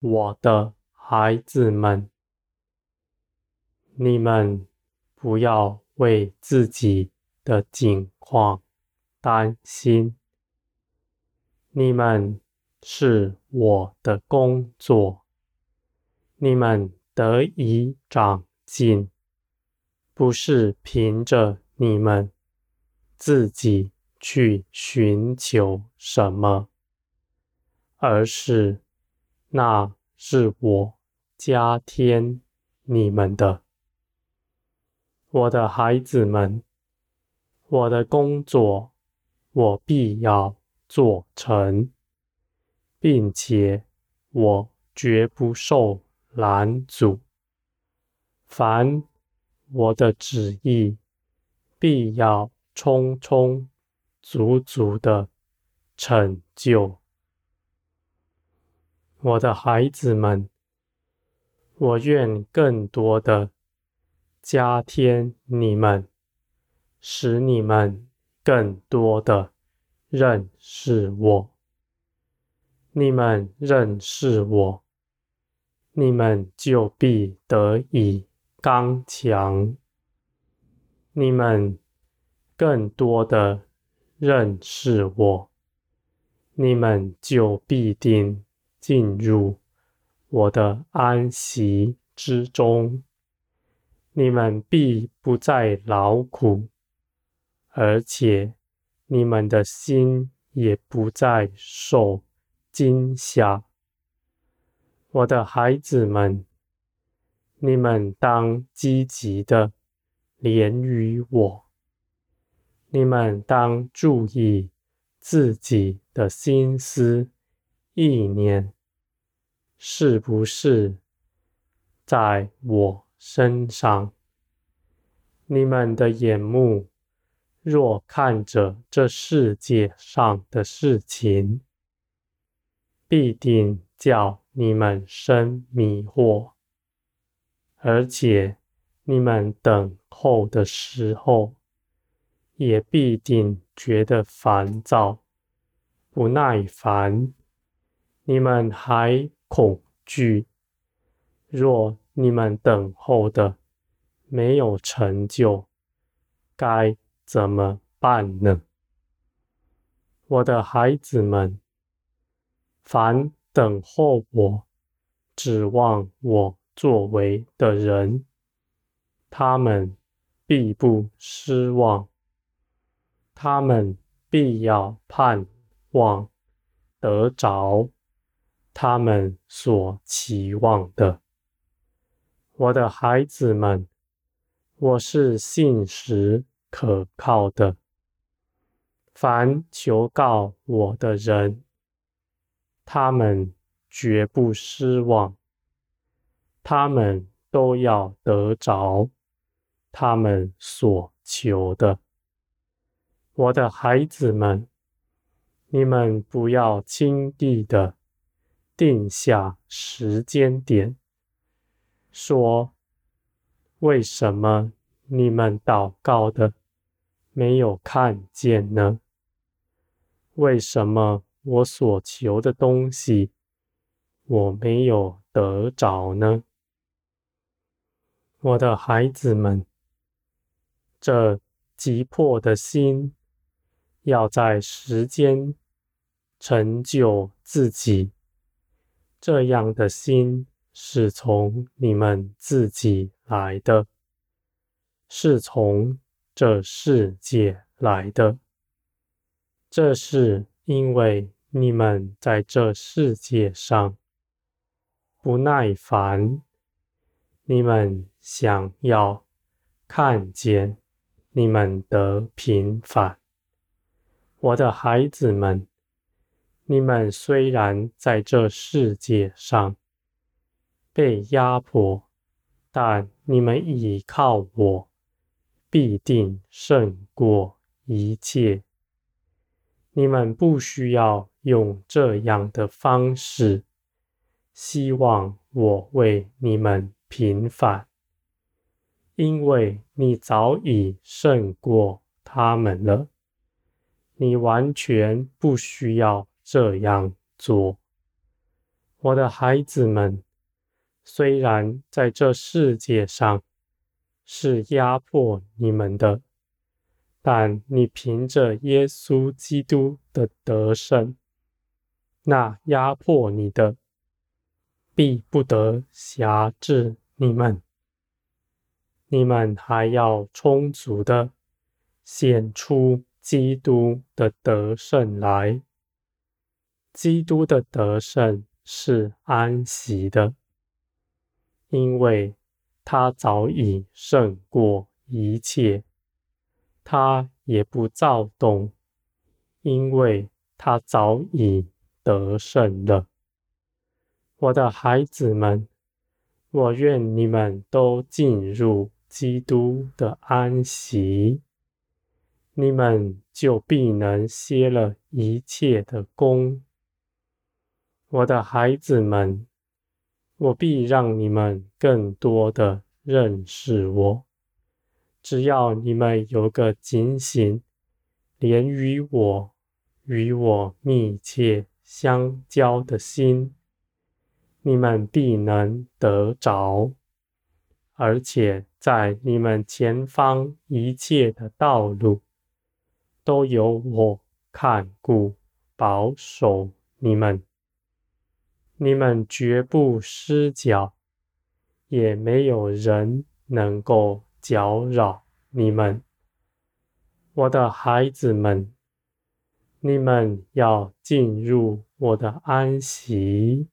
我的孩子们，你们不要为自己的境况担心。你们是我的工作，你们得以长进，不是凭着你们自己去寻求什么，而是那是我加添你们的。我的孩子们，我的工作，我必要做成，并且我绝不受拦阻。凡我的旨意，必要充充足足的成就。我的孩子们，我愿更多的加添你们，使你们更多的。认识我，你们认识我，你们就必得以刚强。你们更多的认识我，你们就必定进入我的安息之中。你们必不再劳苦，而且。你们的心也不再受惊吓，我的孩子们，你们当积极的连于我。你们当注意自己的心思意念，是不是在我身上？你们的眼目。若看着这世界上的事情，必定叫你们生迷惑，而且你们等候的时候，也必定觉得烦躁、不耐烦。你们还恐惧，若你们等候的没有成就，该怎么办呢？我的孩子们，凡等候我、指望我作为的人，他们必不失望，他们必要盼望得着他们所期望的。我的孩子们，我是信实可靠的，凡求告我的人，他们绝不失望，他们都要得着他们所求的。我的孩子们，你们不要轻易的定下时间点，说为什么你们祷告的没有看见呢？为什么我所求的东西我没有得着呢？我的孩子们，这急迫的心要在时间成就自己，这样的心是从你们自己来的，是从。这世界来的，这是因为你们在这世界上不耐烦，你们想要看见你们的平凡。我的孩子们，你们虽然在这世界上被压迫，但你们倚靠我。必定胜过一切。你们不需要用这样的方式，希望我为你们平反，因为你早已胜过他们了。你完全不需要这样做。我的孩子们，虽然在这世界上是压迫你们的，但你凭着耶稣基督的得胜，那压迫你的必不得辖制你们。你们还要充足的显出基督的得胜来。基督的得胜是安息的，因为他早已胜过一切。他也不躁动，因为他早已得胜了。我的孩子们，我愿你们都进入基督的安息，你们就必能歇了一切的工。我的孩子们，我必让你们更多的认识我。只要你们有个警醒，连于我、与我密切相交的心，你们必能得着，而且在你们前方一切的道路，都有我看顾、保守你们，你们绝不失脚，也没有人能够。搅扰你们，我的孩子们，你们要进入我的安息，